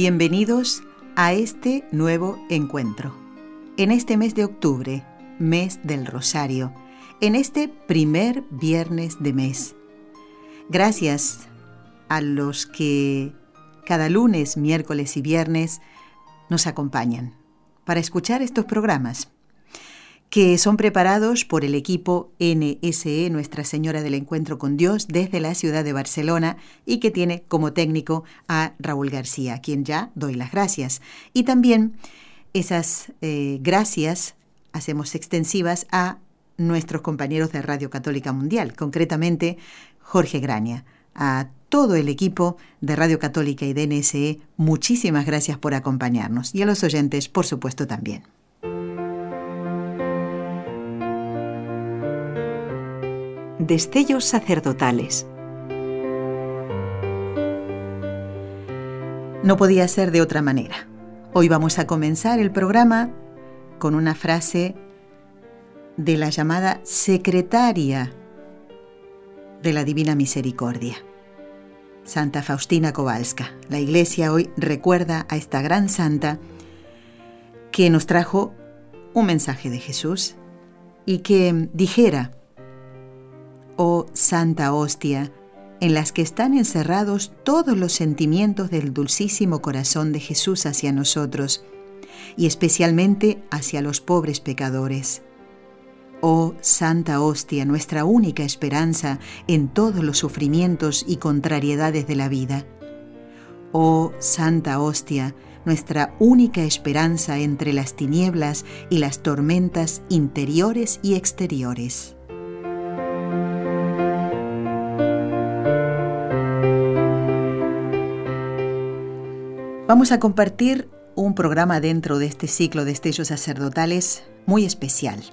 Bienvenidos a este nuevo encuentro. En este mes de octubre, mes del Rosario, en este primer viernes de mes. Gracias a los que cada lunes, miércoles y viernes nos acompañan para escuchar estos programas que son preparados por el equipo NSE Nuestra Señora del Encuentro con Dios desde la ciudad de Barcelona y que tiene como técnico a Raúl García, a quien ya doy las gracias. Y también esas eh, gracias hacemos extensivas a nuestros compañeros de Radio Católica Mundial, concretamente Jorge Graña, a todo el equipo de Radio Católica y de NSE, muchísimas gracias por acompañarnos y a los oyentes, por supuesto, también. Destellos sacerdotales. No podía ser de otra manera. Hoy vamos a comenzar el programa con una frase de la llamada secretaria de la Divina Misericordia, Santa Faustina Kowalska. La Iglesia hoy recuerda a esta gran santa que nos trajo un mensaje de Jesús y que dijera, oh Santa Hostia, en las que están encerrados todos los sentimientos del dulcísimo corazón de Jesús hacia nosotros, y especialmente hacia los pobres pecadores. Oh Santa Hostia, nuestra única esperanza en todos los sufrimientos y contrariedades de la vida. Oh Santa Hostia, nuestra única esperanza entre las tinieblas y las tormentas interiores y exteriores. Vamos a compartir un programa dentro de este ciclo de estellos sacerdotales muy especial.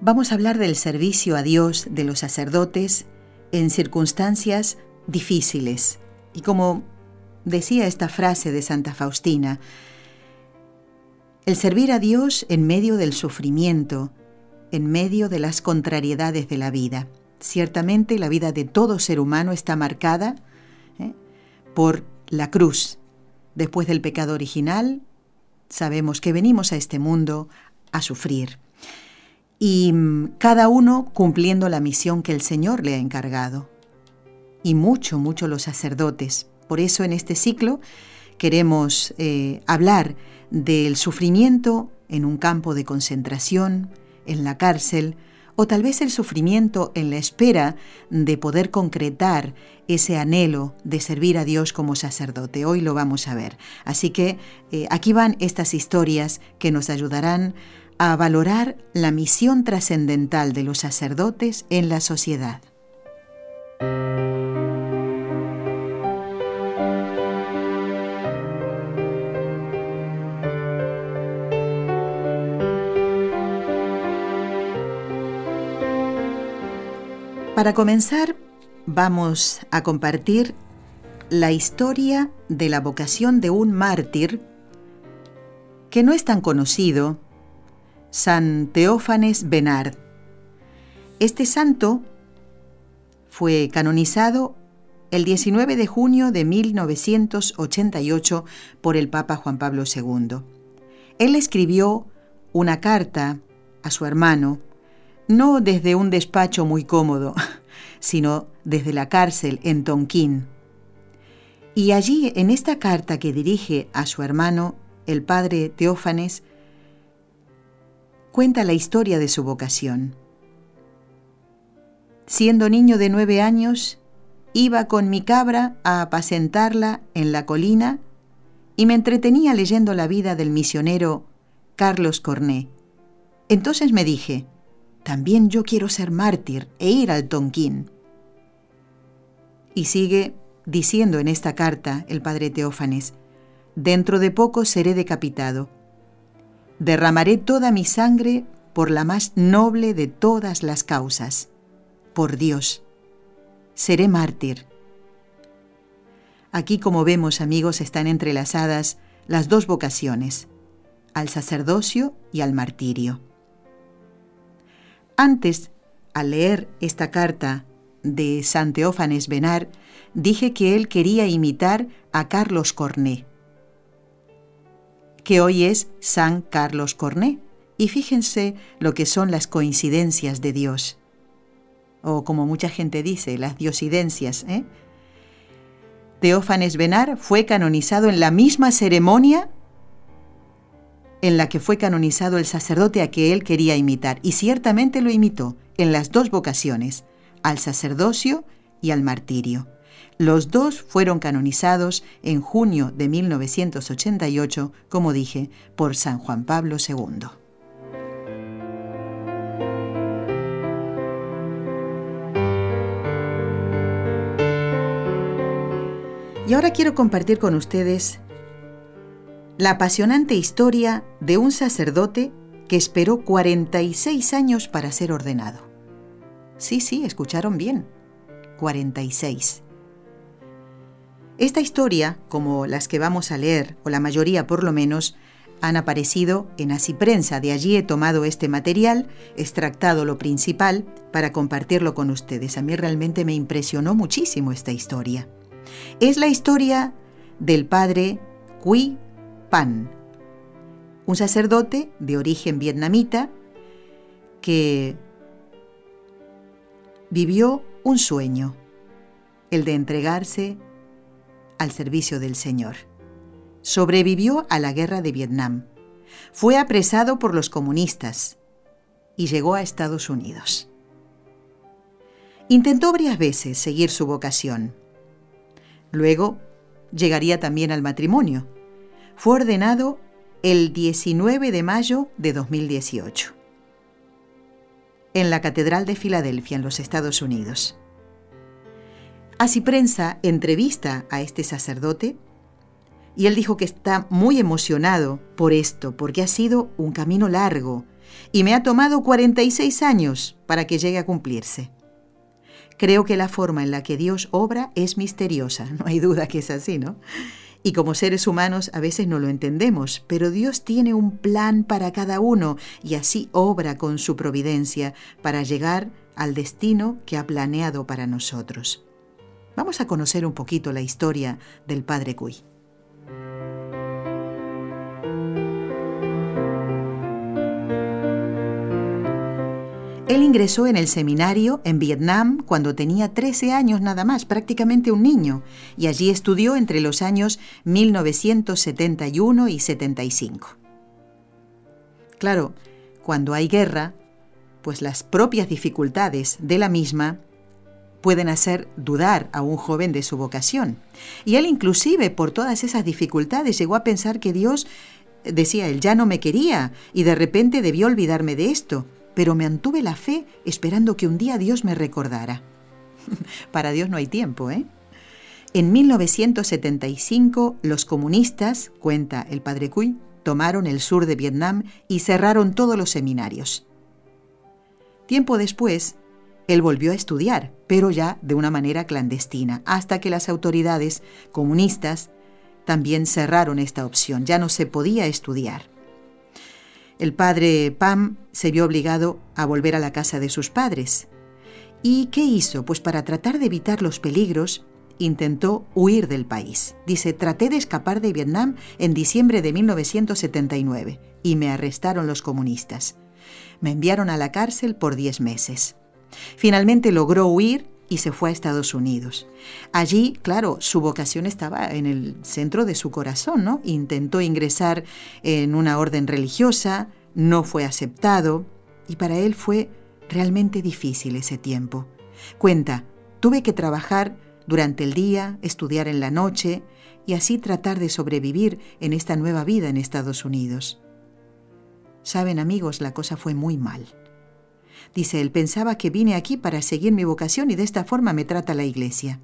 Vamos a hablar del servicio a Dios de los sacerdotes en circunstancias difíciles. Y como decía esta frase de Santa Faustina, el servir a Dios en medio del sufrimiento, en medio de las contrariedades de la vida. Ciertamente la vida de todo ser humano está marcada ¿eh? por la cruz, Después del pecado original, sabemos que venimos a este mundo a sufrir. Y mm, cada uno cumpliendo la misión que el Señor le ha encargado. Y mucho, mucho los sacerdotes. Por eso en este ciclo queremos eh, hablar del sufrimiento en un campo de concentración, en la cárcel, o tal vez el sufrimiento en la espera de poder concretar ese anhelo de servir a Dios como sacerdote. Hoy lo vamos a ver. Así que eh, aquí van estas historias que nos ayudarán a valorar la misión trascendental de los sacerdotes en la sociedad. Para comenzar, vamos a compartir la historia de la vocación de un mártir que no es tan conocido, San Teófanes Benard. Este santo fue canonizado el 19 de junio de 1988 por el Papa Juan Pablo II. Él escribió una carta a su hermano, no desde un despacho muy cómodo, sino desde la cárcel en Tonquín. Y allí, en esta carta que dirige a su hermano, el padre Teófanes, cuenta la historia de su vocación. Siendo niño de nueve años, iba con mi cabra a apacentarla en la colina y me entretenía leyendo la vida del misionero Carlos Corné. Entonces me dije, también yo quiero ser mártir e ir al Tonquín. Y sigue diciendo en esta carta el padre Teófanes, Dentro de poco seré decapitado. Derramaré toda mi sangre por la más noble de todas las causas, por Dios. Seré mártir. Aquí, como vemos, amigos, están entrelazadas las dos vocaciones, al sacerdocio y al martirio. Antes, al leer esta carta de San Teófanes Benar, dije que él quería imitar a Carlos Corné, que hoy es San Carlos Corné. Y fíjense lo que son las coincidencias de Dios. O como mucha gente dice, las diosidencias. ¿eh? Teófanes Benar fue canonizado en la misma ceremonia en la que fue canonizado el sacerdote a que él quería imitar, y ciertamente lo imitó en las dos vocaciones, al sacerdocio y al martirio. Los dos fueron canonizados en junio de 1988, como dije, por San Juan Pablo II. Y ahora quiero compartir con ustedes la apasionante historia de un sacerdote que esperó 46 años para ser ordenado. Sí, sí, escucharon bien. 46. Esta historia, como las que vamos a leer, o la mayoría por lo menos, han aparecido en Así Prensa. De allí he tomado este material, extractado lo principal, para compartirlo con ustedes. A mí realmente me impresionó muchísimo esta historia. Es la historia del padre Quy Pan, un sacerdote de origen vietnamita que vivió un sueño, el de entregarse al servicio del Señor. Sobrevivió a la guerra de Vietnam. Fue apresado por los comunistas y llegó a Estados Unidos. Intentó varias veces seguir su vocación, Luego llegaría también al matrimonio. Fue ordenado el 19 de mayo de 2018 en la Catedral de Filadelfia, en los Estados Unidos. Así prensa entrevista a este sacerdote y él dijo que está muy emocionado por esto, porque ha sido un camino largo y me ha tomado 46 años para que llegue a cumplirse. Creo que la forma en la que Dios obra es misteriosa, no hay duda que es así, ¿no? Y como seres humanos a veces no lo entendemos, pero Dios tiene un plan para cada uno y así obra con su providencia para llegar al destino que ha planeado para nosotros. Vamos a conocer un poquito la historia del Padre Cuy. Él ingresó en el seminario en Vietnam cuando tenía 13 años nada más, prácticamente un niño, y allí estudió entre los años 1971 y 75. Claro, cuando hay guerra, pues las propias dificultades de la misma pueden hacer dudar a un joven de su vocación. Y él inclusive por todas esas dificultades llegó a pensar que Dios, decía él, ya no me quería y de repente debió olvidarme de esto pero me antuve la fe esperando que un día Dios me recordara. Para Dios no hay tiempo, ¿eh? En 1975, los comunistas, cuenta el padre Cuy, tomaron el sur de Vietnam y cerraron todos los seminarios. Tiempo después, él volvió a estudiar, pero ya de una manera clandestina, hasta que las autoridades comunistas también cerraron esta opción, ya no se podía estudiar. El padre Pam se vio obligado a volver a la casa de sus padres. ¿Y qué hizo? Pues para tratar de evitar los peligros, intentó huir del país. Dice, traté de escapar de Vietnam en diciembre de 1979 y me arrestaron los comunistas. Me enviaron a la cárcel por 10 meses. Finalmente logró huir y se fue a Estados Unidos. Allí, claro, su vocación estaba en el centro de su corazón, ¿no? Intentó ingresar en una orden religiosa, no fue aceptado y para él fue realmente difícil ese tiempo. Cuenta, tuve que trabajar durante el día, estudiar en la noche y así tratar de sobrevivir en esta nueva vida en Estados Unidos. Saben amigos, la cosa fue muy mal. Dice él, pensaba que vine aquí para seguir mi vocación y de esta forma me trata la iglesia.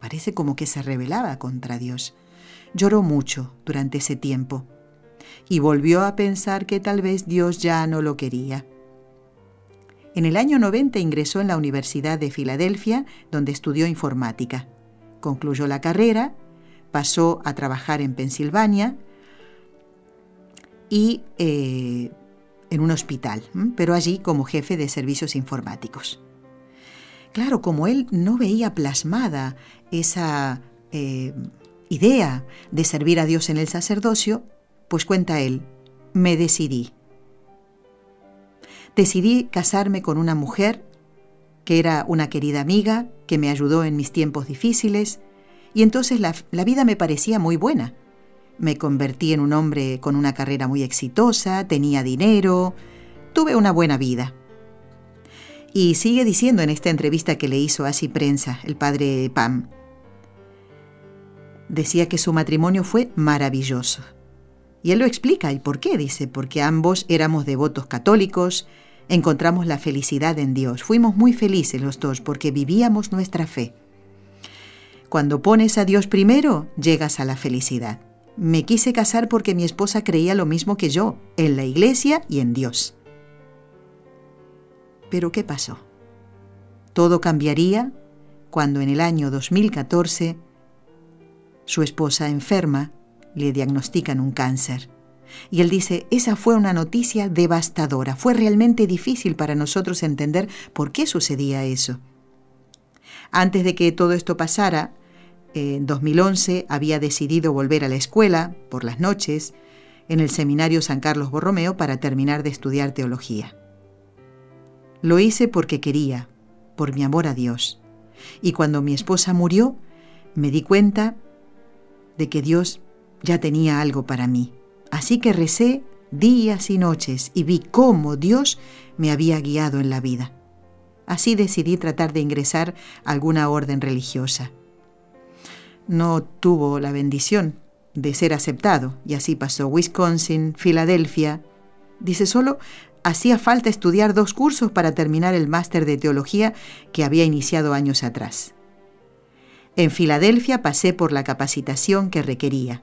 Parece como que se rebelaba contra Dios. Lloró mucho durante ese tiempo y volvió a pensar que tal vez Dios ya no lo quería. En el año 90 ingresó en la Universidad de Filadelfia, donde estudió informática. Concluyó la carrera, pasó a trabajar en Pensilvania y eh, en un hospital, pero allí como jefe de servicios informáticos. Claro, como él no veía plasmada esa eh, idea de servir a Dios en el sacerdocio, pues cuenta él, me decidí. Decidí casarme con una mujer que era una querida amiga, que me ayudó en mis tiempos difíciles, y entonces la, la vida me parecía muy buena. Me convertí en un hombre con una carrera muy exitosa, tenía dinero, tuve una buena vida. Y sigue diciendo en esta entrevista que le hizo Así Prensa, el padre Pam. Decía que su matrimonio fue maravilloso. Y él lo explica. ¿Y por qué? Dice, porque ambos éramos devotos católicos, encontramos la felicidad en Dios. Fuimos muy felices los dos porque vivíamos nuestra fe. Cuando pones a Dios primero, llegas a la felicidad. Me quise casar porque mi esposa creía lo mismo que yo, en la iglesia y en Dios. Pero ¿qué pasó? Todo cambiaría cuando en el año 2014 su esposa enferma le diagnostican un cáncer. Y él dice, esa fue una noticia devastadora. Fue realmente difícil para nosotros entender por qué sucedía eso. Antes de que todo esto pasara, en 2011 había decidido volver a la escuela por las noches en el seminario San Carlos Borromeo para terminar de estudiar teología. Lo hice porque quería, por mi amor a Dios. Y cuando mi esposa murió, me di cuenta de que Dios ya tenía algo para mí. Así que recé días y noches y vi cómo Dios me había guiado en la vida. Así decidí tratar de ingresar a alguna orden religiosa. No tuvo la bendición de ser aceptado y así pasó Wisconsin, Filadelfia. Dice solo hacía falta estudiar dos cursos para terminar el máster de teología que había iniciado años atrás. En Filadelfia pasé por la capacitación que requería.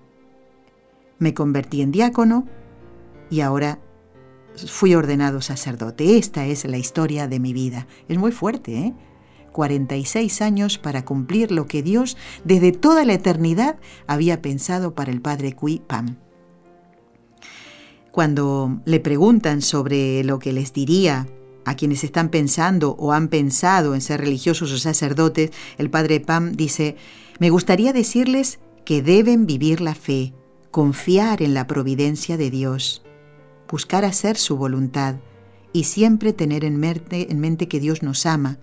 Me convertí en diácono y ahora fui ordenado sacerdote. Esta es la historia de mi vida. Es muy fuerte, ¿eh? 46 años para cumplir lo que Dios desde toda la eternidad había pensado para el padre Cui Pam. Cuando le preguntan sobre lo que les diría a quienes están pensando o han pensado en ser religiosos o sacerdotes, el padre Pam dice, me gustaría decirles que deben vivir la fe, confiar en la providencia de Dios, buscar hacer su voluntad y siempre tener en mente, en mente que Dios nos ama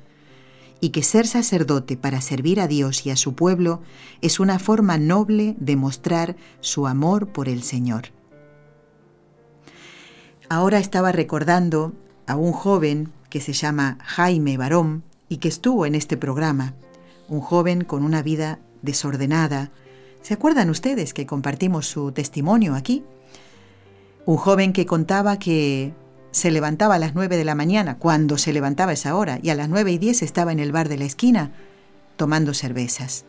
y que ser sacerdote para servir a Dios y a su pueblo es una forma noble de mostrar su amor por el Señor. Ahora estaba recordando a un joven que se llama Jaime Barón y que estuvo en este programa, un joven con una vida desordenada. ¿Se acuerdan ustedes que compartimos su testimonio aquí? Un joven que contaba que se levantaba a las nueve de la mañana, cuando se levantaba esa hora, y a las nueve y diez estaba en el bar de la esquina tomando cervezas.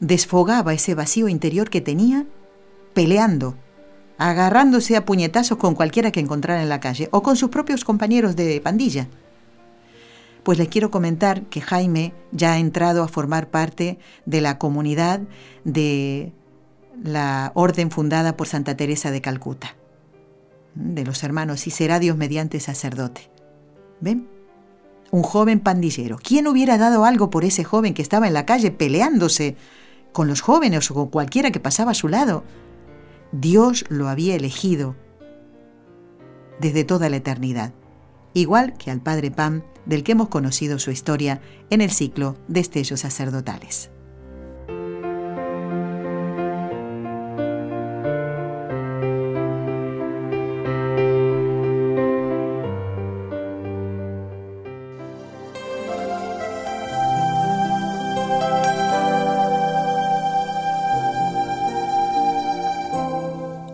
Desfogaba ese vacío interior que tenía peleando agarrándose a puñetazos con cualquiera que encontrara en la calle o con sus propios compañeros de pandilla. Pues les quiero comentar que Jaime ya ha entrado a formar parte de la comunidad de la orden fundada por Santa Teresa de Calcuta, de los hermanos, y será Dios mediante sacerdote. ¿Ven? Un joven pandillero. ¿Quién hubiera dado algo por ese joven que estaba en la calle peleándose con los jóvenes o con cualquiera que pasaba a su lado? Dios lo había elegido desde toda la eternidad, igual que al Padre Pam, del que hemos conocido su historia en el ciclo de Estellos Sacerdotales.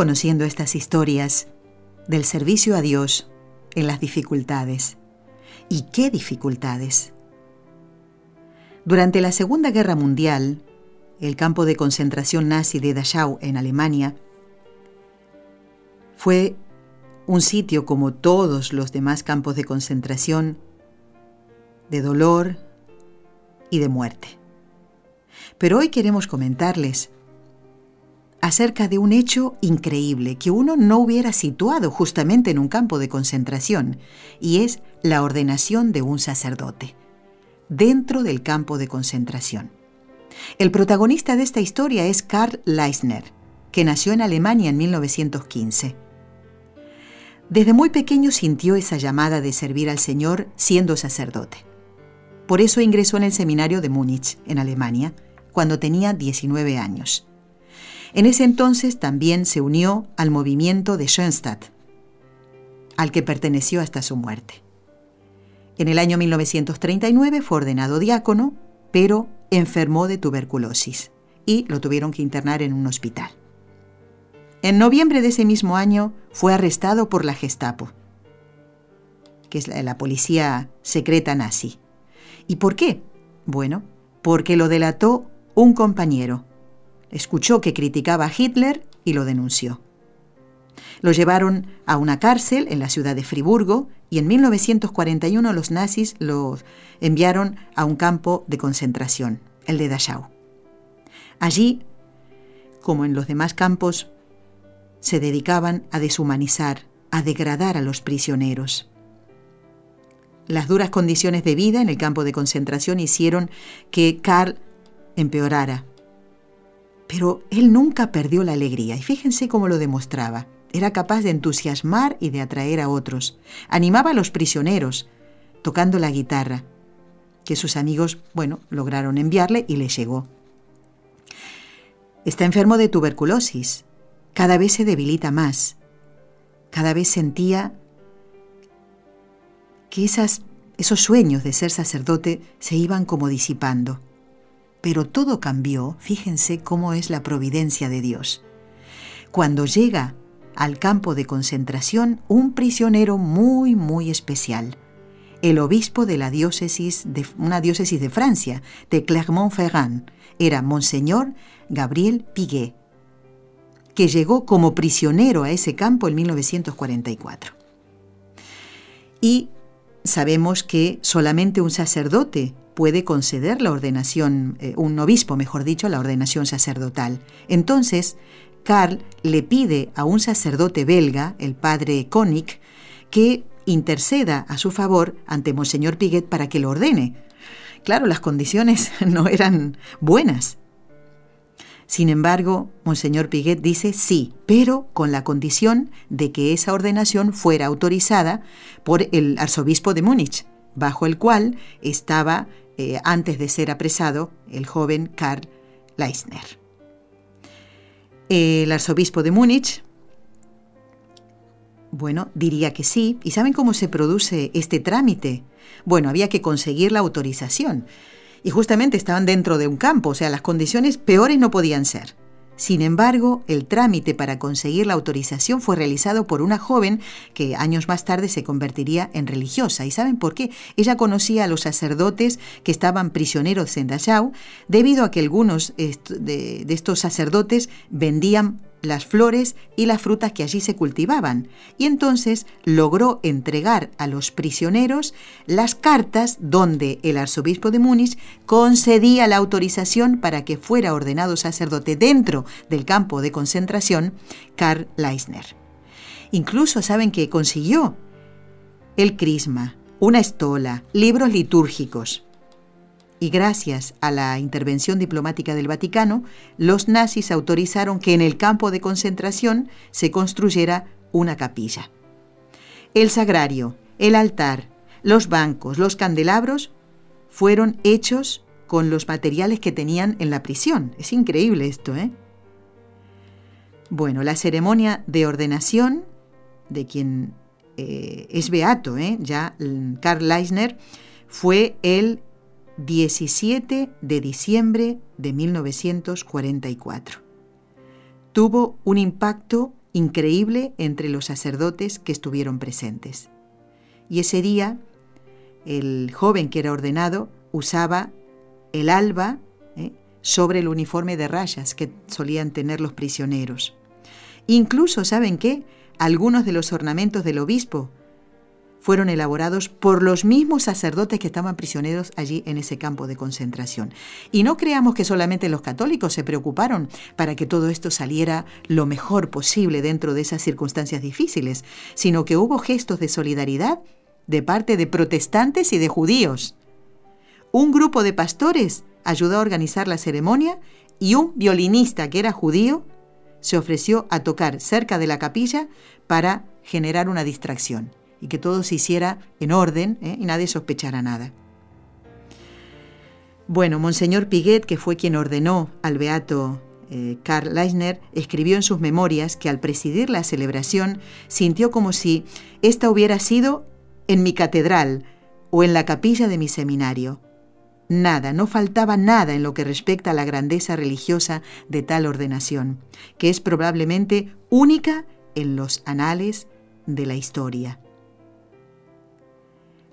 Conociendo estas historias del servicio a Dios en las dificultades. ¿Y qué dificultades? Durante la Segunda Guerra Mundial, el campo de concentración nazi de Dachau en Alemania fue un sitio como todos los demás campos de concentración, de dolor y de muerte. Pero hoy queremos comentarles acerca de un hecho increíble que uno no hubiera situado justamente en un campo de concentración, y es la ordenación de un sacerdote, dentro del campo de concentración. El protagonista de esta historia es Karl Leisner, que nació en Alemania en 1915. Desde muy pequeño sintió esa llamada de servir al Señor siendo sacerdote. Por eso ingresó en el seminario de Múnich, en Alemania, cuando tenía 19 años. En ese entonces también se unió al movimiento de Schoenstatt, al que perteneció hasta su muerte. En el año 1939 fue ordenado diácono, pero enfermó de tuberculosis y lo tuvieron que internar en un hospital. En noviembre de ese mismo año fue arrestado por la Gestapo, que es la, policía secreta nazi. ¿Y por qué? Bueno, porque lo delató un compañero, escuchó que criticaba a Hitler y lo denunció. Lo llevaron a una cárcel en la ciudad de Friburgo y en 1941 los nazis lo enviaron a un campo de concentración, el de Dachau. Allí, como en los demás campos, se dedicaban a deshumanizar, a degradar a los prisioneros. Las duras condiciones de vida en el campo de concentración hicieron que Karl empeorara pero él nunca perdió la alegría y fíjense cómo lo demostraba. Era capaz de entusiasmar y de atraer a otros. Animaba a los prisioneros, tocando la guitarra, que sus amigos, bueno, lograron enviarle y le llegó. Está enfermo de tuberculosis. Cada vez se debilita más. Cada vez sentía que esos sueños de ser sacerdote se iban como disipando. Pero todo cambió, fíjense cómo es la providencia de Dios. Cuando llega al campo de concentración un prisionero muy, muy especial, el obispo de la diócesis de una diócesis de Francia, de Clermont-Ferrand, era Monseñor Gabriel Piguet, que llegó como prisionero a ese campo en 1944. Y sabemos que solamente un sacerdote puede conceder la ordenación, eh, un obispo, mejor dicho, la ordenación sacerdotal. Entonces, Karl le pide a un sacerdote belga, el padre Konig, que interceda a su favor ante Monseñor Piguet para que lo ordene. Claro, las condiciones no eran buenas. Sin embargo, Monseñor Piguet dice sí, pero con la condición de que esa ordenación fuera autorizada por el arzobispo de Múnich, bajo el cual estaba eh, antes de ser apresado el joven Karl Leisner. El arzobispo de Múnich, bueno, diría que sí. ¿Y saben cómo se produce este trámite? Bueno, había que conseguir la autorización. Y justamente estaban dentro de un campo, o sea, las condiciones peores no podían ser. Sin embargo, el trámite para conseguir la autorización fue realizado por una joven que años más tarde se convertiría en religiosa. ¿Y saben por qué? Ella conocía a los sacerdotes que estaban prisioneros en Dachau debido a que algunos de estos sacerdotes vendían las flores y las frutas que allí se cultivaban, y entonces logró entregar a los prisioneros las cartas donde el arzobispo de Múnich concedía la autorización para que fuera ordenado sacerdote dentro del campo de concentración Karl Leisner. Incluso saben que consiguió el crisma, una estola, libros litúrgicos y gracias a la intervención diplomática del Vaticano, los nazis autorizaron que en el campo de concentración se construyera una capilla. El sagrario, el altar, los bancos, los candelabros fueron hechos con los materiales que tenían en la prisión. Es increíble esto, ¿eh? Bueno, la ceremonia de ordenación de quien eh, es beato, ¿eh? ya Karl Leisner, fue el 17 de diciembre de 1944. Tuvo un impacto increíble entre los sacerdotes que estuvieron presentes. Y ese día, el joven que era ordenado usaba el alba ¿eh? sobre el uniforme de rayas que solían tener los prisioneros. Incluso, ¿saben qué? Algunos de los ornamentos del obispo fueron elaborados por los mismos sacerdotes que estaban prisioneros allí en ese campo de concentración. Y no creamos que solamente los católicos se preocuparon para que todo esto saliera lo mejor posible dentro de esas circunstancias difíciles, sino que hubo gestos de solidaridad de parte de protestantes y de judíos. Un grupo de pastores ayudó a organizar la ceremonia y un violinista que era judío se ofreció a tocar cerca de la capilla para generar una distracción y que todo se hiciera en orden ¿eh? y nadie sospechara nada. Bueno, Monseñor Piguet, que fue quien ordenó al beato eh, Karl Leisner, escribió en sus memorias que al presidir la celebración sintió como si ésta hubiera sido en mi catedral o en la capilla de mi seminario. Nada, no faltaba nada en lo que respecta a la grandeza religiosa de tal ordenación, que es probablemente única en los anales de la historia.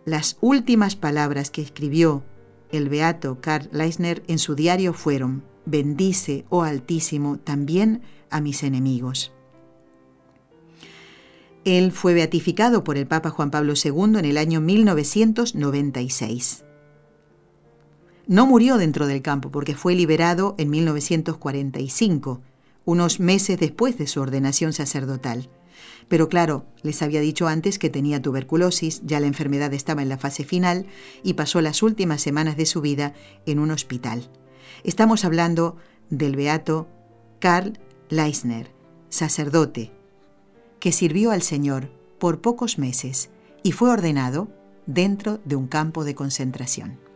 Las últimas palabras que escribió el beato Karl Leisner en su diario fueron, bendice, oh Altísimo, también a mis enemigos. Él fue beatificado por el Papa Juan Pablo II en el año 1996. No murió dentro del campo porque fue liberado en 1945, unos meses después de su ordenación sacerdotal. Pero claro, les había dicho antes que tenía tuberculosis, ya la enfermedad estaba en la fase final y pasó las últimas semanas de su vida en un hospital. Estamos hablando del beato Karl Leisner, sacerdote, que sirvió al Señor por pocos meses y fue ordenado dentro de un campo de concentración.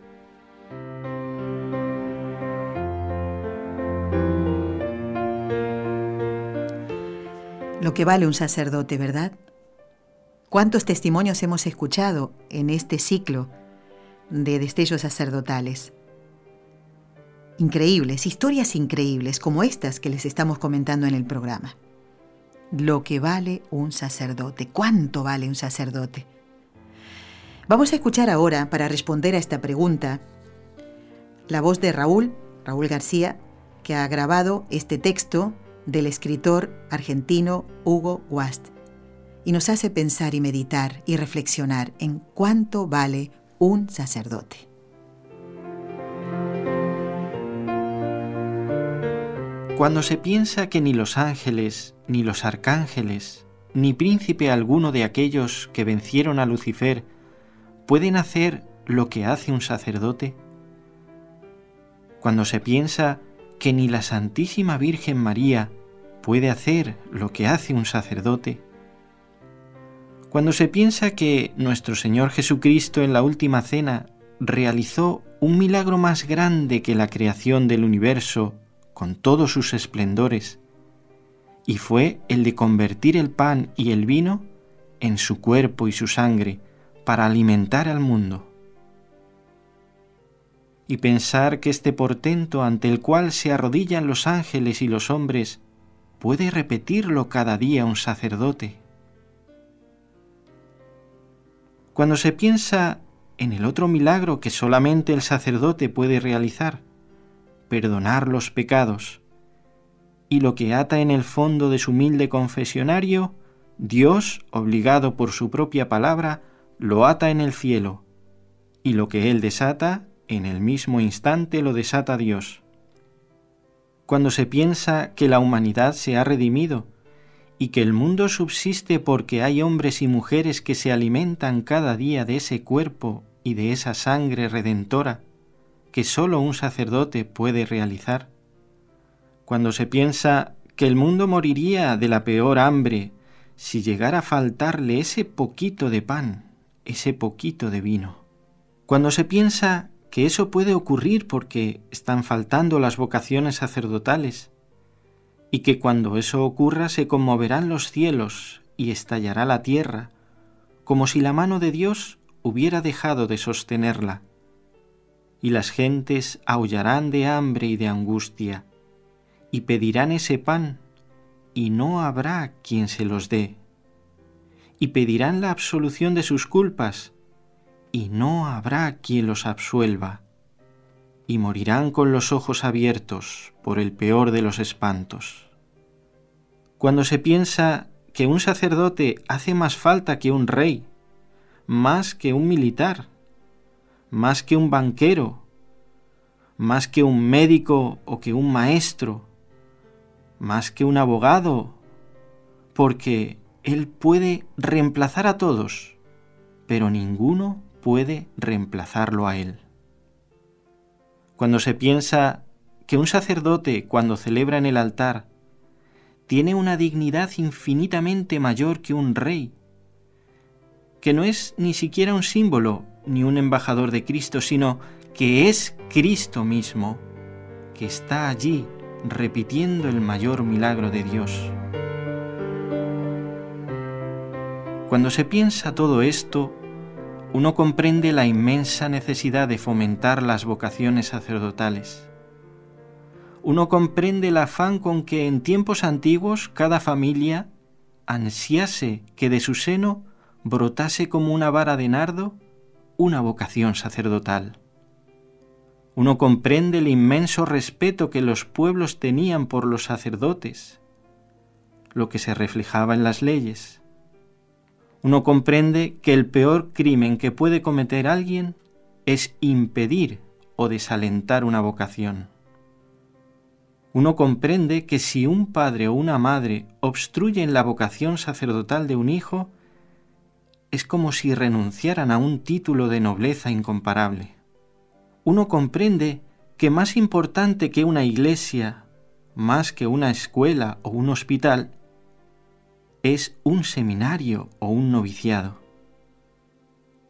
Lo que vale un sacerdote, ¿verdad? ¿Cuántos testimonios hemos escuchado en este ciclo de destellos sacerdotales? Increíbles, historias increíbles como estas que les estamos comentando en el programa. Lo que vale un sacerdote, ¿cuánto vale un sacerdote? Vamos a escuchar ahora, para responder a esta pregunta, la voz de Raúl, Raúl García, que ha grabado este texto del escritor argentino Hugo Wast y nos hace pensar y meditar y reflexionar en cuánto vale un sacerdote. Cuando se piensa que ni los ángeles, ni los arcángeles, ni príncipe alguno de aquellos que vencieron a Lucifer pueden hacer lo que hace un sacerdote, cuando se piensa que ni la Santísima Virgen María puede hacer lo que hace un sacerdote, cuando se piensa que nuestro Señor Jesucristo en la última cena realizó un milagro más grande que la creación del universo con todos sus esplendores, y fue el de convertir el pan y el vino en su cuerpo y su sangre para alimentar al mundo y pensar que este portento ante el cual se arrodillan los ángeles y los hombres puede repetirlo cada día un sacerdote. Cuando se piensa en el otro milagro que solamente el sacerdote puede realizar, perdonar los pecados, y lo que ata en el fondo de su humilde confesionario, Dios, obligado por su propia palabra, lo ata en el cielo, y lo que él desata en el mismo instante lo desata Dios. Cuando se piensa que la humanidad se ha redimido y que el mundo subsiste porque hay hombres y mujeres que se alimentan cada día de ese cuerpo y de esa sangre redentora que sólo un sacerdote puede realizar. Cuando se piensa que el mundo moriría de la peor hambre si llegara a faltarle ese poquito de pan ese poquito de vino. Cuando se piensa que eso puede ocurrir porque están faltando las vocaciones sacerdotales, y que cuando eso ocurra se conmoverán los cielos y estallará la tierra, como si la mano de Dios hubiera dejado de sostenerla, y las gentes aullarán de hambre y de angustia, y pedirán ese pan, y no habrá quien se los dé, y pedirán la absolución de sus culpas, y no habrá quien los absuelva, y morirán con los ojos abiertos por el peor de los espantos. Cuando se piensa que un sacerdote hace más falta que un rey, más que un militar, más que un banquero, más que un médico o que un maestro, más que un abogado, porque Él puede reemplazar a todos, pero ninguno puede reemplazarlo a Él. Cuando se piensa que un sacerdote cuando celebra en el altar tiene una dignidad infinitamente mayor que un rey, que no es ni siquiera un símbolo ni un embajador de Cristo, sino que es Cristo mismo, que está allí repitiendo el mayor milagro de Dios. Cuando se piensa todo esto, uno comprende la inmensa necesidad de fomentar las vocaciones sacerdotales. Uno comprende el afán con que en tiempos antiguos cada familia ansiase que de su seno brotase como una vara de nardo una vocación sacerdotal. Uno comprende el inmenso respeto que los pueblos tenían por los sacerdotes, lo que se reflejaba en las leyes. Uno comprende que el peor crimen que puede cometer alguien es impedir o desalentar una vocación. Uno comprende que si un padre o una madre obstruyen la vocación sacerdotal de un hijo, es como si renunciaran a un título de nobleza incomparable uno comprende que más importante que una iglesia, más que una escuela o un hospital, es un seminario o un noviciado.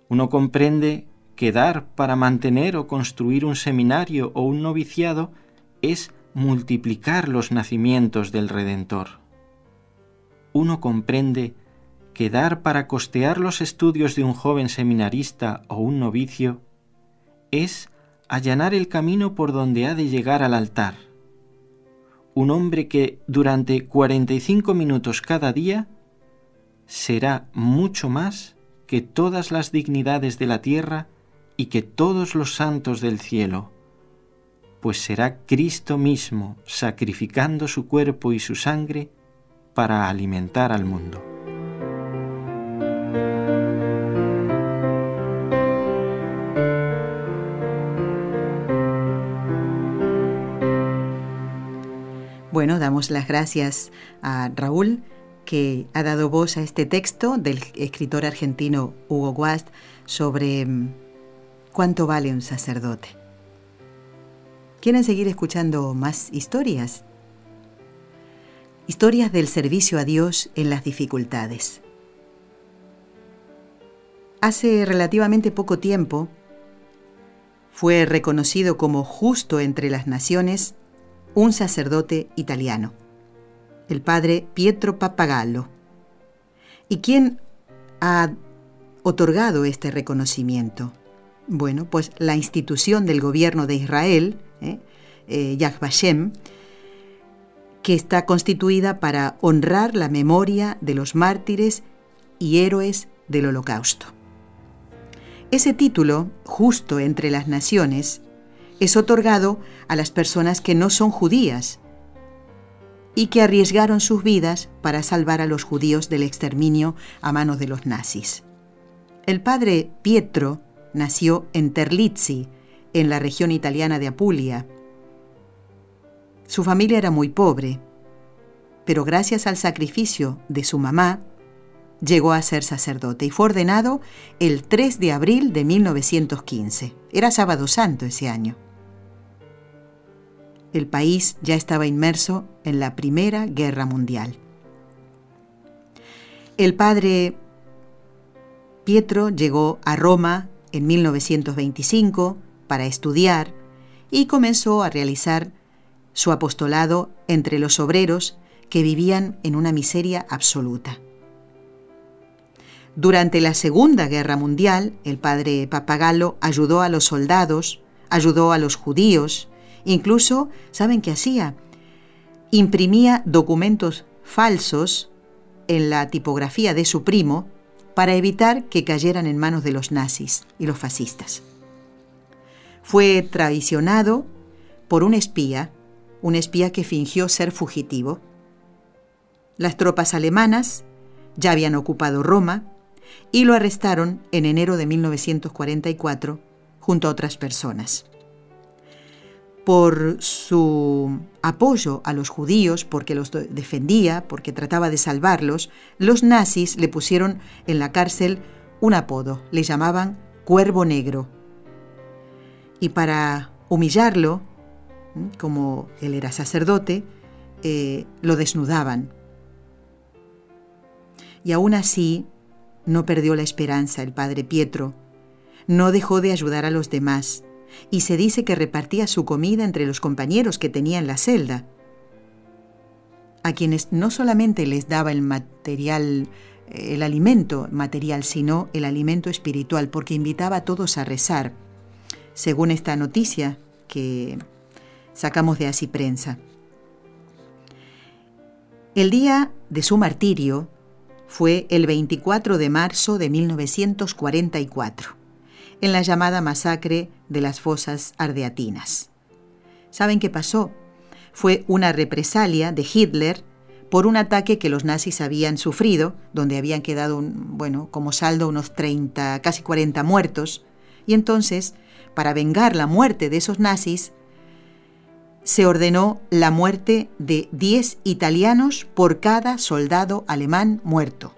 Uno comprende que dar para mantener o construir un seminario o un noviciado es multiplicar los nacimientos del Redentor. Uno comprende que dar para costear los estudios de un joven seminarista o un novicio es allanar el camino por donde ha de llegar al altar. Un hombre que durante 45 minutos cada día será mucho más que todas las dignidades de la tierra y que todos los santos del cielo, pues será Cristo mismo sacrificando su cuerpo y su sangre para alimentar al mundo. Bueno, damos las gracias a Raúl que ha dado voz a este texto del escritor argentino Hugo Guast sobre mm, cuánto vale un sacerdote. ¿Quieren seguir escuchando más historias? Historias del servicio a Dios en las dificultades. Hace relativamente poco tiempo fue reconocido como justo entre las naciones un sacerdote italiano, el padre Pietro Pappagallo. ¿Y quién ha otorgado este reconocimiento? Bueno, pues la institución del gobierno de Israel, ¿eh? eh Vashem, que está constituida para honrar la memoria de los mártires y héroes del holocausto. Ese título, justo entre las naciones, es otorgado a las personas que no son judías y que arriesgaron sus vidas para salvar a los judíos del exterminio a manos de los nazis. El padre Pietro nació en Terlizzi, en la región italiana de Apulia. Su familia era muy pobre, pero gracias al sacrificio de su mamá, llegó a ser sacerdote y fue ordenado el 3 de abril de 1915. Era sábado santo ese año el país ya estaba inmerso en la Primera Guerra Mundial. El padre Pietro llegó a Roma en 1925 para estudiar y comenzó a realizar su apostolado entre los obreros que vivían en una miseria absoluta. Durante la Segunda Guerra Mundial, el padre Papagalo ayudó a los soldados, ayudó a los judíos, incluso, ¿saben qué hacía? Imprimía documentos falsos en la tipografía de su primo para evitar que cayeran en manos de los nazis y los fascistas. Fue traicionado por un espía, un espía que fingió ser fugitivo. Las tropas alemanas ya habían ocupado Roma y lo arrestaron en enero de 1944 junto a otras personas. Por su apoyo a los judíos, porque los defendía, porque trataba de salvarlos, los nazis le pusieron en la cárcel un apodo, le llamaban Cuervo Negro. Y para humillarlo, como él era sacerdote, eh, lo desnudaban. Y aún así, no perdió la esperanza el padre Pietro, no dejó de ayudar a los demás, y se dice que repartía su comida entre los compañeros que tenía en la celda, a quienes no solamente les daba el material, eh, el alimento material, sino el alimento espiritual, porque invitaba a todos a rezar, según esta noticia que sacamos de Así Prensa. El día de su martirio, fue el 24 de marzo de 1944, en la llamada masacre de las fosas ardeatinas. ¿Saben qué pasó? Fue una represalia de Hitler por un ataque que los nazis habían sufrido, donde habían quedado, bueno, como saldo unos 30, casi 40 muertos, y entonces, para vengar la muerte de esos nazis, se ordenó la muerte de 10 italianos por cada soldado alemán muerto.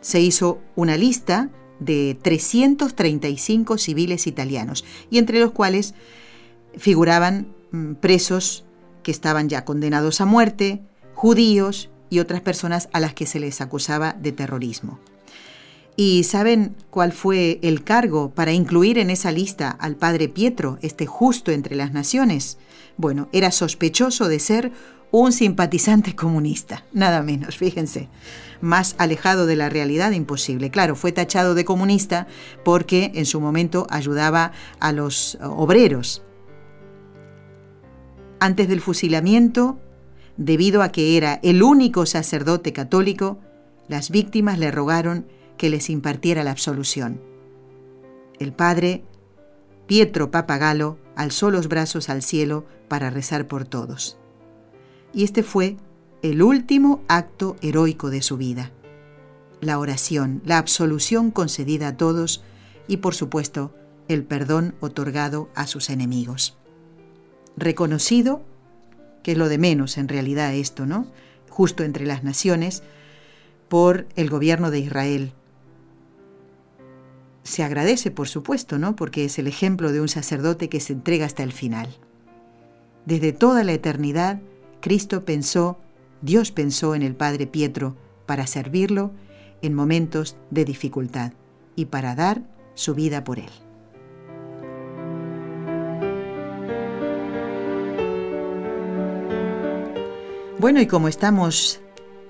Se hizo una lista de 335 civiles italianos, y entre los cuales figuraban mm, presos que estaban ya condenados a muerte, judíos y otras personas a las que se les acusaba de terrorismo. ¿Y saben cuál fue el cargo para incluir en esa lista al padre Pietro, este justo entre las naciones? Bueno, era sospechoso de ser un simpatizante comunista, nada menos, fíjense. Más alejado de la realidad imposible. Claro, fue tachado de comunista porque en su momento ayudaba a los obreros. Antes del fusilamiento, debido a que era el único sacerdote católico, las víctimas le rogaron que les impartiera la absolución. El padre, Pietro Papagalo, alzó los brazos al cielo para rezar por todos. Y este fue el último acto heroico de su vida. La oración, la absolución concedida a todos y por supuesto el perdón otorgado a sus enemigos. Reconocido, que es lo de menos en realidad esto, ¿no? Justo entre las naciones, por el gobierno de Israel, se agradece, por supuesto, ¿no? Porque es el ejemplo de un sacerdote que se entrega hasta el final. Desde toda la eternidad, Cristo pensó, Dios pensó en el Padre Pietro para servirlo en momentos de dificultad y para dar su vida por él. Bueno, y como estamos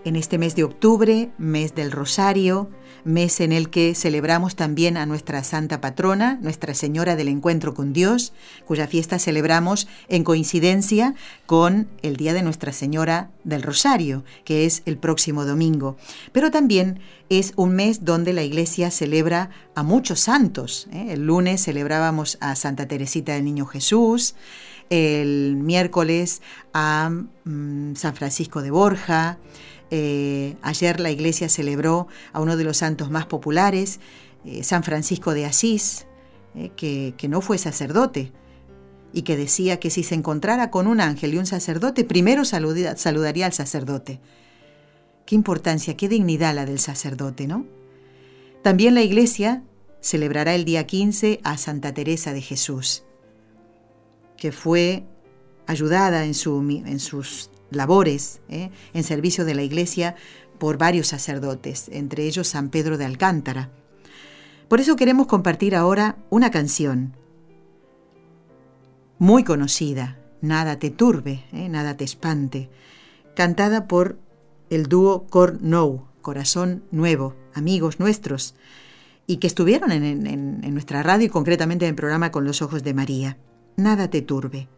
en este mes de octubre, mes del Rosario, mes en el que celebramos también a nuestra Santa Patrona, Nuestra Señora del Encuentro con Dios, cuya fiesta celebramos en coincidencia con el Día de Nuestra Señora del Rosario, que es el próximo domingo. Pero también es un mes donde la Iglesia celebra a muchos santos. ¿eh? El lunes celebrábamos a Santa Teresita del Niño Jesús, el miércoles a mm, San Francisco de Borja, eh, ayer la iglesia celebró a uno de los santos más populares, eh, San Francisco de Asís, eh, que, no fue sacerdote y que decía que si se encontrara con un ángel y un sacerdote, primero saludaría al sacerdote. Qué importancia, qué dignidad la del sacerdote, ¿no? También la iglesia celebrará el día 15 a Santa Teresa de Jesús, que fue ayudada en, su, en sus labores ¿eh? en servicio de la Iglesia por varios sacerdotes, entre ellos San Pedro de Alcántara. Por eso queremos compartir ahora una canción muy conocida, Nada te turbe, ¿eh? nada te espante, cantada por el dúo Cor Nou, Corazón Nuevo, amigos nuestros, y que estuvieron en, en nuestra radio y concretamente en el programa Con los Ojos de María. Nada te turbe.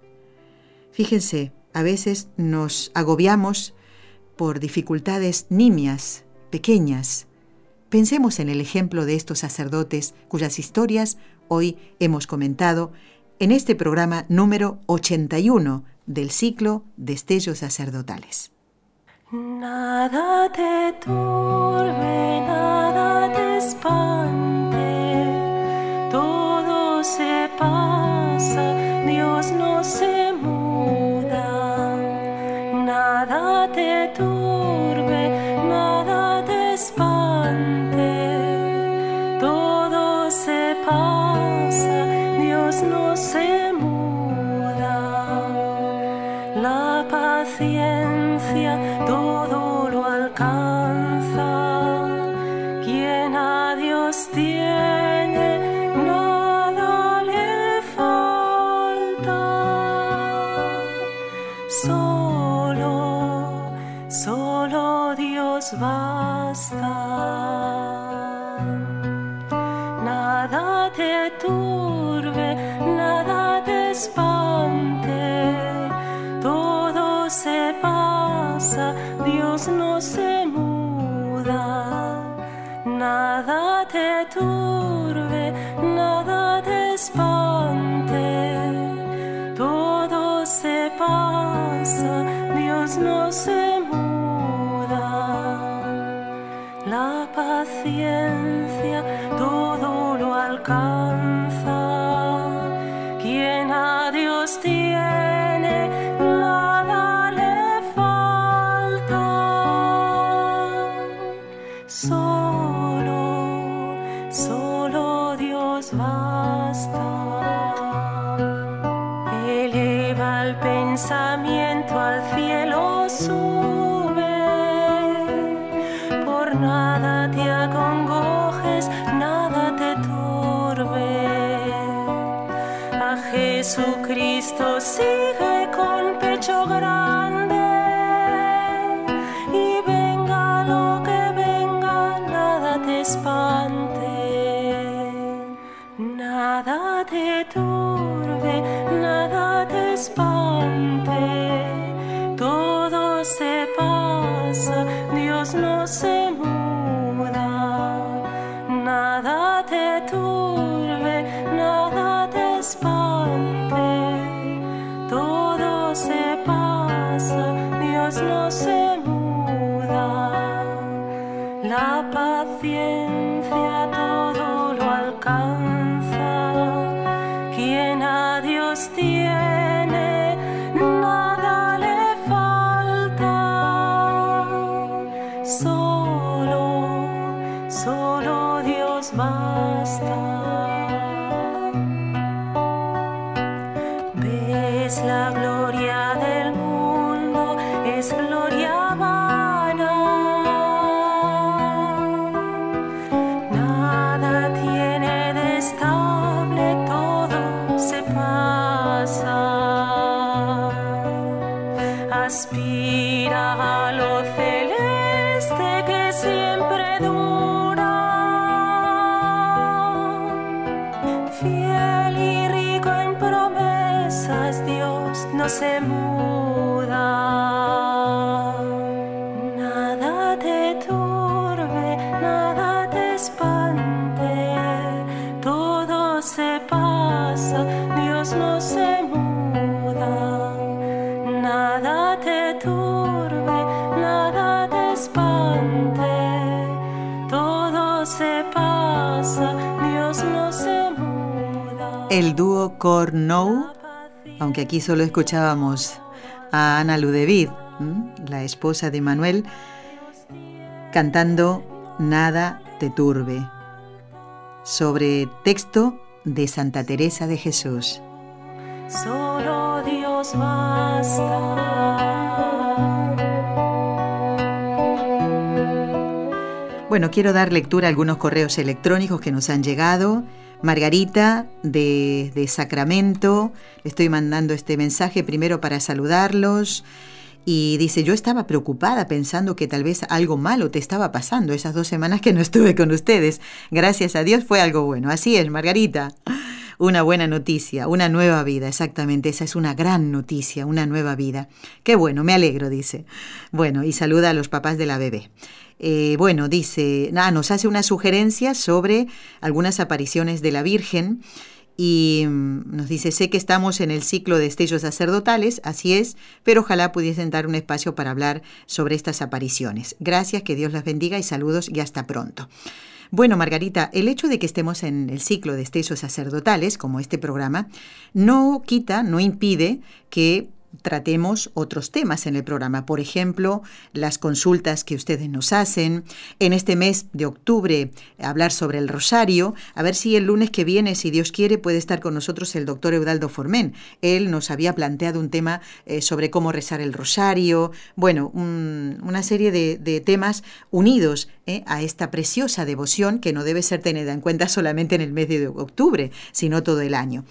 Fíjense, a veces nos agobiamos por dificultades nimias, pequeñas. Pensemos en el ejemplo de estos sacerdotes cuyas historias hoy hemos comentado en este programa número 81 del ciclo Destellos Sacerdotales. Nada te turbe, nada te espante, todo se pasa, Dios no se paciencia todo Cornou, aunque aquí solo escuchábamos a Ana Ludevid, la esposa de Manuel, cantando Nada te turbe, sobre texto de Santa Teresa de Jesús. Solo Dios. Bueno, quiero dar lectura a algunos correos electrónicos que nos han llegado. Margarita de, de Sacramento, le estoy mandando este mensaje primero para saludarlos. Y dice, yo estaba preocupada pensando que tal vez algo malo te estaba pasando esas dos semanas que no estuve con ustedes. Gracias a Dios fue algo bueno. Así es, Margarita. Una buena noticia, una nueva vida, exactamente. Esa es una gran noticia, una nueva vida. Qué bueno, me alegro, dice. Bueno, y saluda a los papás de la bebé. Eh, bueno, dice, nada, nos hace una sugerencia sobre algunas apariciones de la Virgen y mm, nos dice, sé que estamos en el ciclo de estellos sacerdotales, así es, pero ojalá pudiesen dar un espacio para hablar sobre estas apariciones. Gracias, que Dios las bendiga y saludos y hasta pronto. Bueno, Margarita, el hecho de que estemos en el ciclo de estellos sacerdotales, como este programa, no quita, no impide que tratemos otros temas en el programa. Por ejemplo, las consultas que ustedes nos hacen. En este mes de octubre, hablar sobre el rosario. A ver si el lunes que viene, si Dios quiere, puede estar con nosotros el doctor Eudaldo Formén. Él nos había planteado un tema eh, sobre cómo rezar el rosario. Bueno, una serie de, temas unidos eh, a esta preciosa devoción que no debe ser tenida en cuenta solamente en el mes de octubre, sino todo el año.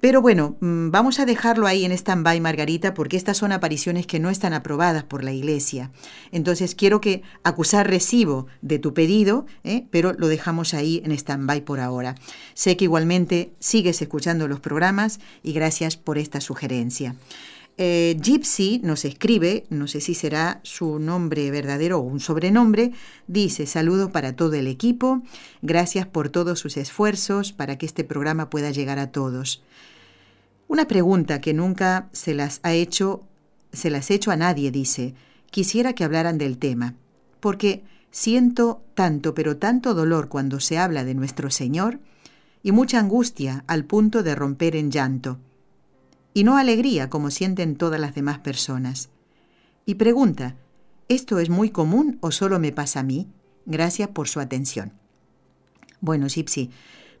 Pero bueno, mm, vamos a dejarlo ahí en stand-by, Margarita, porque estas son apariciones que no están aprobadas por la Iglesia. Entonces quiero que acusar recibo de tu pedido, ¿eh? pero lo dejamos ahí en stand-by por ahora. Sé que igualmente sigues escuchando los programas y gracias por esta sugerencia. Eh, Gypsy nos escribe, no sé si será su nombre verdadero o un sobrenombre, dice saludos para todo el equipo, gracias por todos sus esfuerzos para que este programa pueda llegar a todos. Una pregunta que nunca se las ha hecho, se las he hecho a nadie, dice. Quisiera que hablaran del tema, porque siento tanto, pero tanto dolor cuando se habla de nuestro Señor, y mucha angustia al punto de romper en llanto, y no alegría como sienten todas las demás personas. Y pregunta, ¿esto es muy común o solo me pasa a mí? Gracias por su atención. Bueno, Sipsi,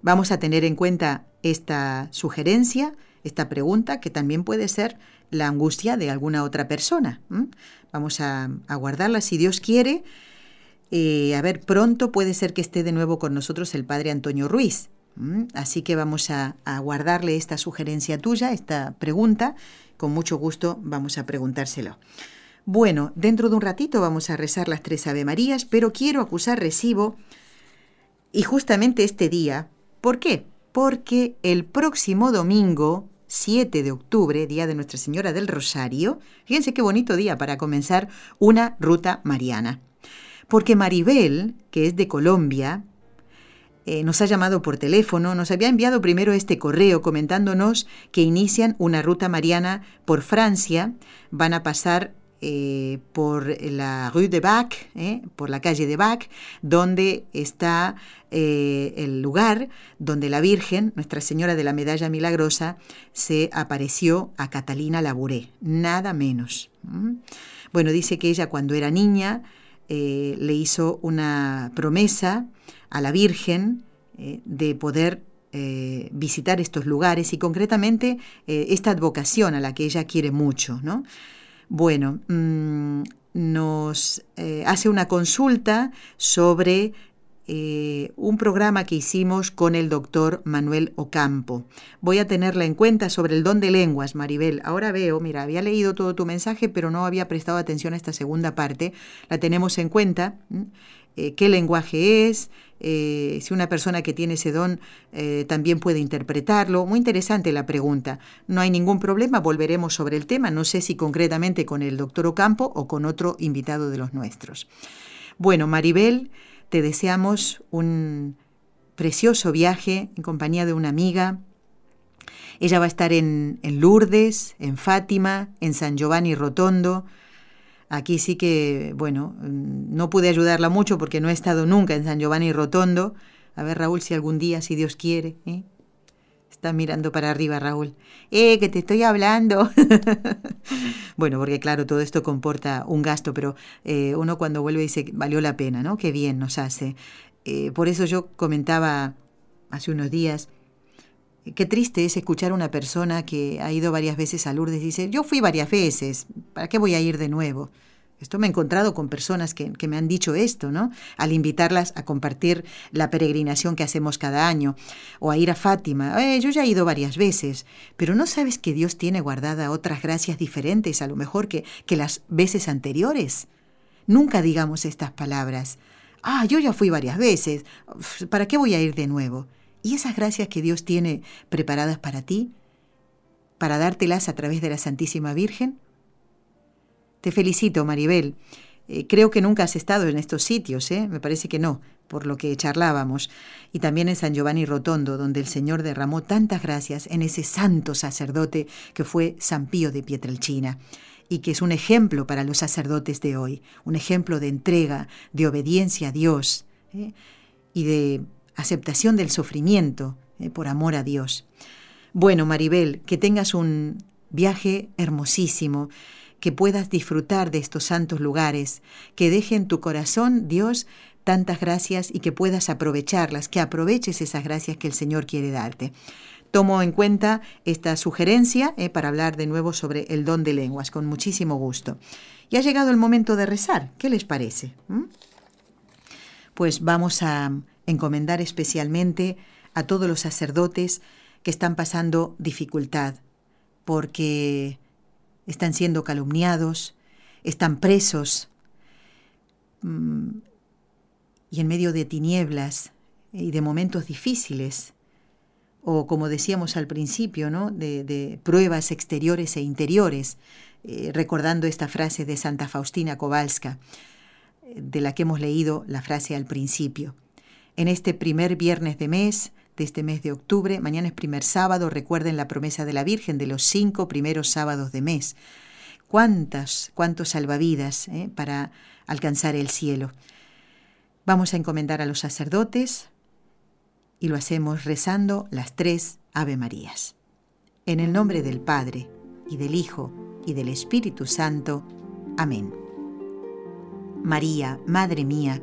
vamos a tener en cuenta esta sugerencia esta pregunta, que también puede ser la angustia de alguna otra persona. Vamos a, guardarla si Dios quiere. Eh, a ver, pronto puede ser que esté de nuevo con nosotros el padre Antonio Ruiz. Así que vamos a, guardarle esta sugerencia tuya, esta pregunta. Con mucho gusto vamos a preguntárselo. Bueno, dentro de un ratito vamos a rezar las tres Ave Marías, pero quiero acusar recibo y justamente este día. ¿Por qué? porque el próximo domingo, 7 de octubre, día de Nuestra Señora del Rosario, fíjense qué bonito día para comenzar una ruta mariana. Porque Maribel, que es de Colombia, eh, nos ha llamado por teléfono, nos había enviado primero este correo comentándonos que inician una ruta mariana por Francia, van a pasar eh, por la rue de Bac, eh, por la calle de Bac, donde está el lugar donde la Virgen, Nuestra Señora de la Medalla Milagrosa, se apareció a Catalina Labouré, nada menos. Bueno, dice que ella cuando era niña le hizo una promesa a la Virgen de poder visitar estos lugares y concretamente esta advocación a la que ella quiere mucho, ¿no? Bueno, mm, nos eh, hace una consulta sobre eh, un programa que hicimos con el doctor Manuel Ocampo. Voy a tenerla en cuenta sobre el don de lenguas, Maribel. Ahora veo, mira, había leído todo tu mensaje, pero no había prestado atención a esta segunda parte. La tenemos en cuenta. Eh, qué lenguaje es, eh, si una persona que tiene ese don también puede interpretarlo. Muy interesante la pregunta. No hay ningún problema, volveremos sobre el tema, no sé si concretamente con el doctor Ocampo o con otro invitado de los nuestros. Bueno, Maribel, te deseamos un precioso viaje en compañía de una amiga. Ella va a estar en, Lourdes, en Fátima, en San Giovanni Rotondo, Aquí sí que, bueno, no pude ayudarla mucho porque no he estado nunca en San Giovanni Rotondo. A ver, Raúl, si algún día, si Dios quiere. ¿eh? Está mirando para arriba, Raúl. ¡Eh, que te estoy hablando! bueno, porque claro, todo esto comporta un gasto, pero eh, uno cuando vuelve dice, valió la pena, ¿no? Qué bien nos hace. Eh, por eso yo comentaba hace unos días, Qué triste es escuchar a una persona que ha ido varias veces a Lourdes y dice, yo fui varias veces, ¿para qué voy a ir de nuevo? Esto me he encontrado con personas que, me han dicho esto, ¿no? Al invitarlas a compartir la peregrinación que hacemos cada año o a ir a Fátima. Eh, yo ya he ido varias veces, pero ¿no sabes que Dios tiene guardada otras gracias diferentes a lo mejor que, que las veces anteriores? Nunca digamos estas palabras. Ah, yo ya fui varias veces. ¿Para qué voy a ir de nuevo? ¿Y esas gracias que Dios tiene preparadas para ti? ¿Para dártelas a través de la Santísima Virgen? Te felicito, Maribel. Eh, creo que nunca has estado en estos sitios, ¿eh? Me parece que no, por lo que charlábamos. Y también en San Giovanni Rotondo, donde el Señor derramó tantas gracias en ese santo sacerdote que fue San Pío de Pietrelcina y que es un ejemplo para los sacerdotes de hoy, un ejemplo de entrega, de obediencia a Dios ¿eh? y de aceptación del sufrimiento ¿eh? por amor a Dios. Bueno, Maribel, que tengas un viaje hermosísimo que puedas disfrutar de estos santos lugares, que deje en tu corazón, Dios, tantas gracias y que puedas aprovecharlas, que aproveches esas gracias que el Señor quiere darte. Tomo en cuenta esta sugerencia eh, para hablar de nuevo sobre el don de lenguas, con muchísimo gusto. Y ha llegado el momento de rezar. ¿Qué les parece? ¿Mm? Pues vamos a encomendar especialmente a todos los sacerdotes que están pasando dificultad, porque están siendo calumniados, están presos mm, y en medio de tinieblas y de momentos difíciles, o como decíamos al principio, ¿no? de, pruebas exteriores e interiores, eh, recordando esta frase de Santa Faustina Kowalska, de la que hemos leído la frase al principio. En este primer viernes de mes, de este mes de octubre. Mañana es primer sábado, recuerden la promesa de la Virgen de los cinco primeros sábados de mes. ¿Cuántas, cuántos salvavidas eh, para alcanzar el cielo? Vamos a encomendar a los sacerdotes y lo hacemos rezando las tres Ave Marías. En el nombre del Padre, y del Hijo, y del Espíritu Santo. Amén. María, Madre mía,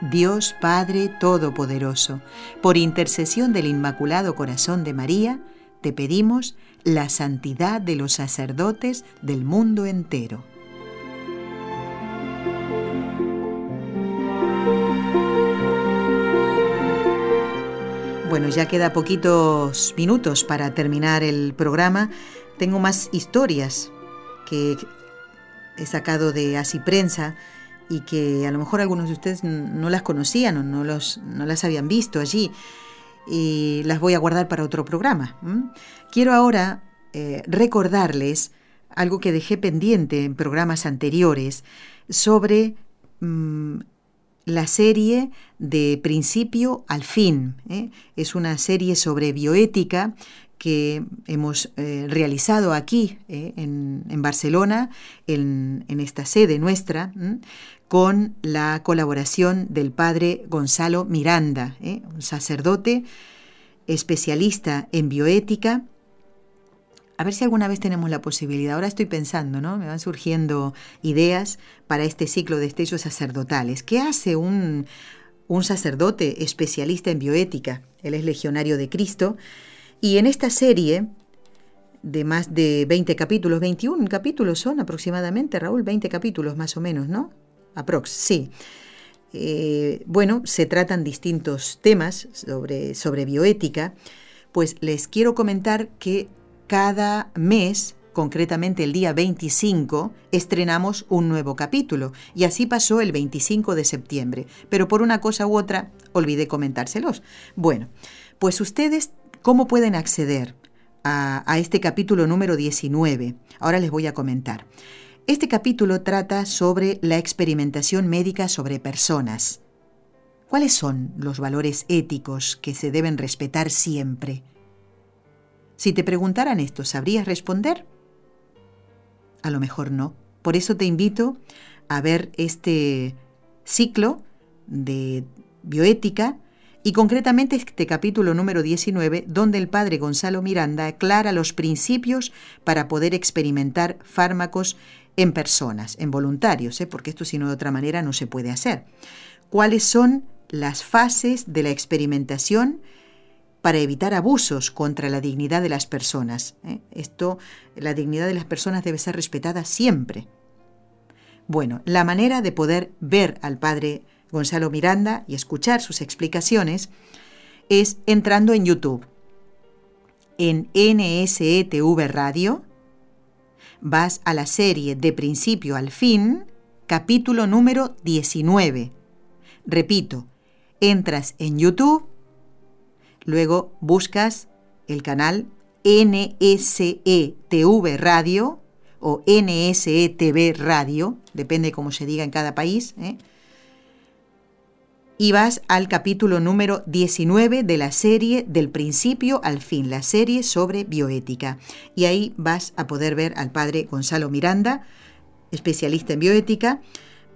Dios Padre Todopoderoso, por intercesión del Inmaculado Corazón de María, te pedimos la santidad de los sacerdotes del mundo entero. Bueno, ya queda poquitos minutos para terminar el programa. Tengo más historias que he sacado de Así Prensa y que a lo mejor algunos de ustedes no las conocían o no, los, no las habían visto allí y las voy a guardar para otro programa. Quiero ahora eh, recordarles algo que dejé pendiente en programas anteriores sobre mm, la serie de principio al fin. ¿eh? Es una serie sobre bioética que hemos eh, realizado aquí en, Barcelona, en, esta sede nuestra, con la colaboración del padre Gonzalo Miranda, ¿eh? un sacerdote especialista en bioética, A ver si alguna vez tenemos la posibilidad. Ahora estoy pensando, ¿no? Me van surgiendo ideas para este ciclo de estellos sacerdotales. ¿Qué hace un, un sacerdote especialista en bioética? Él es legionario de Cristo. Y en esta serie de más de 20 capítulos, 21 capítulos son aproximadamente, Raúl, 20 capítulos más o menos, ¿no? Aprox, sí. Eh, bueno, se tratan distintos temas sobre, sobre bioética, pues les quiero comentar que cada mes, concretamente el día 25, estrenamos un nuevo capítulo. Y así pasó el 25 de septiembre. Pero por una cosa u otra, olvidé comentárselos. Bueno, pues ustedes, ¿cómo pueden acceder a, a este capítulo número 19? Ahora les voy a comentar. Este capítulo trata sobre la experimentación médica sobre personas. ¿Cuáles son los valores éticos que se deben respetar siempre? Si te preguntaran esto, ¿sabrías responder? A lo mejor no. Por eso te invito a ver este ciclo de bioética y concretamente este capítulo número 19, donde el padre Gonzalo Miranda aclara los principios para poder experimentar fármacos en personas, en voluntarios, ¿eh? porque esto si no de otra manera no se puede hacer. ¿Cuáles son las fases de la experimentación para evitar abusos contra la dignidad de las personas. ¿eh? Esto, la dignidad de las personas debe ser respetada siempre. Bueno, la manera de poder ver al padre Gonzalo Miranda y escuchar sus explicaciones es entrando en YouTube. En NSETV Radio vas a la serie de principio al fin, capítulo número 19. Repito, entras en YouTube Luego buscas el canal NSETV Radio o NSETV Radio, depende cómo se diga en cada país, ¿eh? Y vas al capítulo número 19 de la serie Del principio al fin, la serie sobre bioética. Y ahí vas a poder ver al padre Gonzalo Miranda, especialista en bioética,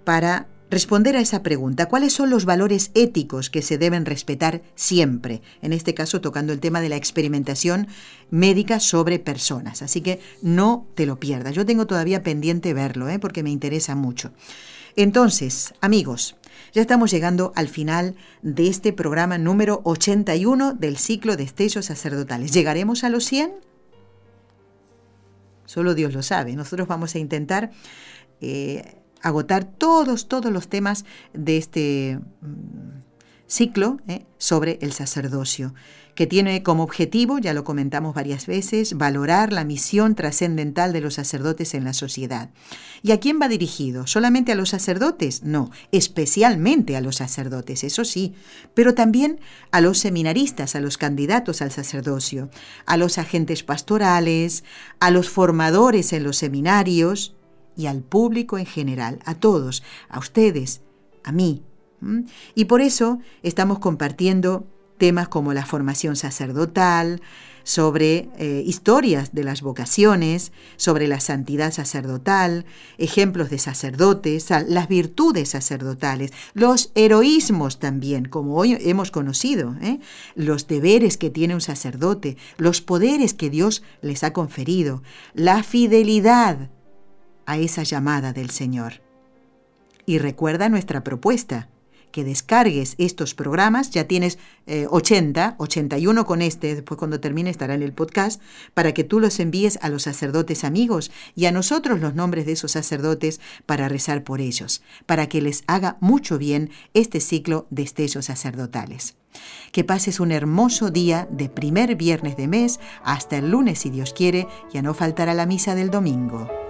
para responder a esa pregunta. ¿Cuáles son los valores éticos que se deben respetar siempre? En este caso, tocando el tema de la experimentación médica sobre personas. Así que no te lo pierdas. Yo tengo todavía pendiente verlo, ¿eh? porque me interesa mucho. Entonces, amigos, ya estamos llegando al final de este programa número 81 del ciclo de estellos sacerdotales. ¿Llegaremos a los 100? Solo Dios lo sabe. Nosotros vamos a intentar eh, agotar todos, todos los temas de este mm, ciclo ¿eh? sobre el sacerdocio, que tiene como objetivo, ya lo comentamos varias veces, valorar la misión trascendental de los sacerdotes en la sociedad. ¿Y a quién va dirigido? ¿Solamente a los sacerdotes? No, especialmente a los sacerdotes, eso sí, pero también a los seminaristas, a los candidatos al sacerdocio, a los agentes pastorales, a los formadores en los seminarios, y al público en general, a todos, a ustedes, a mí. Y por eso estamos compartiendo temas como la formación sacerdotal, sobre eh, historias de las vocaciones, sobre la santidad sacerdotal, ejemplos de sacerdotes, las virtudes sacerdotales, los heroísmos también, como hoy hemos conocido, ¿eh? los deberes que tiene un sacerdote, los poderes que Dios les ha conferido, la fidelidad a esa llamada del Señor. Y recuerda nuestra propuesta, que descargues estos programas, ya tienes 80, eh, 81 con este, después cuando termine estará en el podcast, para que tú los envíes a los sacerdotes amigos y a nosotros los nombres de esos sacerdotes para rezar por ellos, para que les haga mucho bien este ciclo de estellos sacerdotales. Que pases un hermoso día de primer viernes de mes hasta el lunes si Dios quiere, ya no faltará la misa del domingo.